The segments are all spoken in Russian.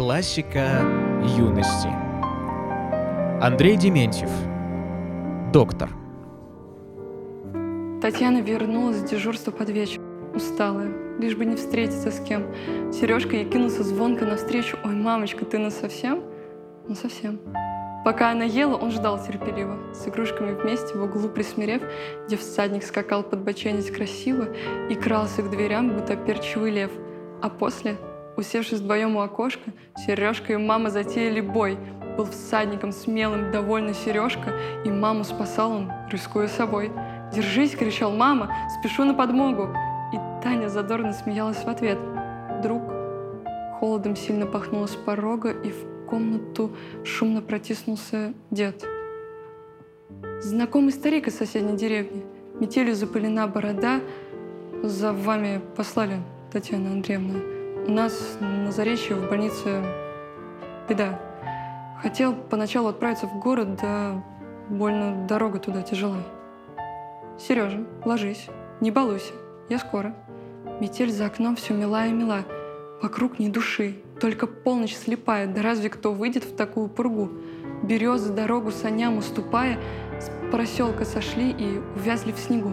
Классика юности. Андрей Дементьев. Доктор. Татьяна вернулась с дежурства под вечер, усталая, лишь бы не встретиться с кем. Сережка ей кинулся звонко навстречу. «Ой, мамочка, ты на совсем?» «Ну, совсем». Пока она ела, он ждал терпеливо, с игрушками вместе в углу присмирев, где всадник скакал под боченец красиво и крался к дверям, будто перчивый лев. А после, усевшись вдвоем у окошка, Сережка и мама затеяли бой. Был всадником смелым, довольный Сережка, и маму спасал он, рискуя собой. «Держись!» — кричал мама, «спешу на подмогу!» И Таня задорно смеялась в ответ. Друг холодом сильно пахнуло с порога, и в комнату шумно протиснулся дед. Знакомый старик из соседней деревни. Метелью запылена борода. За вами послали, Татьяна Андреевна. У нас на Заречье в больнице беда. Хотел поначалу отправиться в город, да больно дорога туда тяжелая. Сережа, ложись, не балуйся, я скоро. Метель за окном все мила и мила. Вокруг ни души, только полночь слепая. Да разве кто выйдет в такую пургу? Березы дорогу саням уступая, с проселка сошли и увязли в снегу.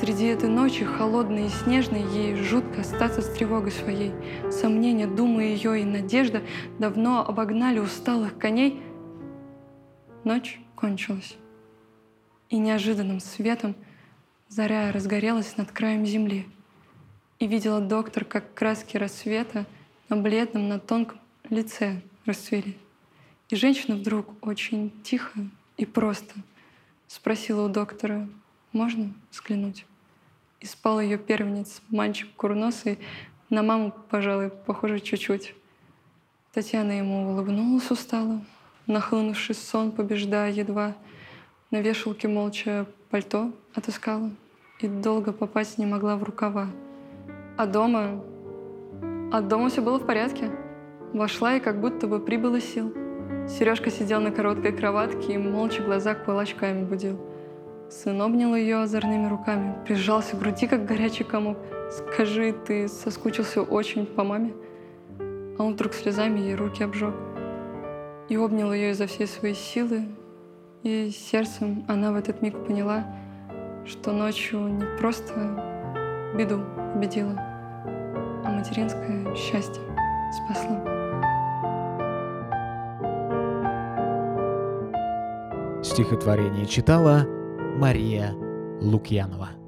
Среди этой ночи, холодной и снежной, ей жутко остаться с тревогой своей. Сомнения, думы ее и надежда давно обогнали усталых коней. Ночь кончилась и неожиданным светом заря разгорелась над краем земли. И видела доктор, как краски рассвета на бледном, на тонком лице расцвели. И женщина вдруг очень тихо и просто спросила у доктора, можно взглянуть? И спал ее первенец, мальчик курносый, на маму, пожалуй, похоже чуть-чуть. Татьяна ему улыбнулась устало, нахлынувший сон, побеждая едва — на вешалке молча пальто отыскала и долго попасть не могла в рукава. А дома... А дома все было в порядке. Вошла и как будто бы прибыла сил. Сережка сидел на короткой кроватке и молча глаза кулачками будил. Сын обнял ее озорными руками, прижался к груди, как горячий комок. «Скажи, ты соскучился очень по маме?» А он вдруг слезами ей руки обжег. И обнял ее изо всей своей силы, и сердцем она в этот миг поняла, что ночью не просто беду победила, а материнское счастье спасло. Стихотворение читала Мария Лукьянова.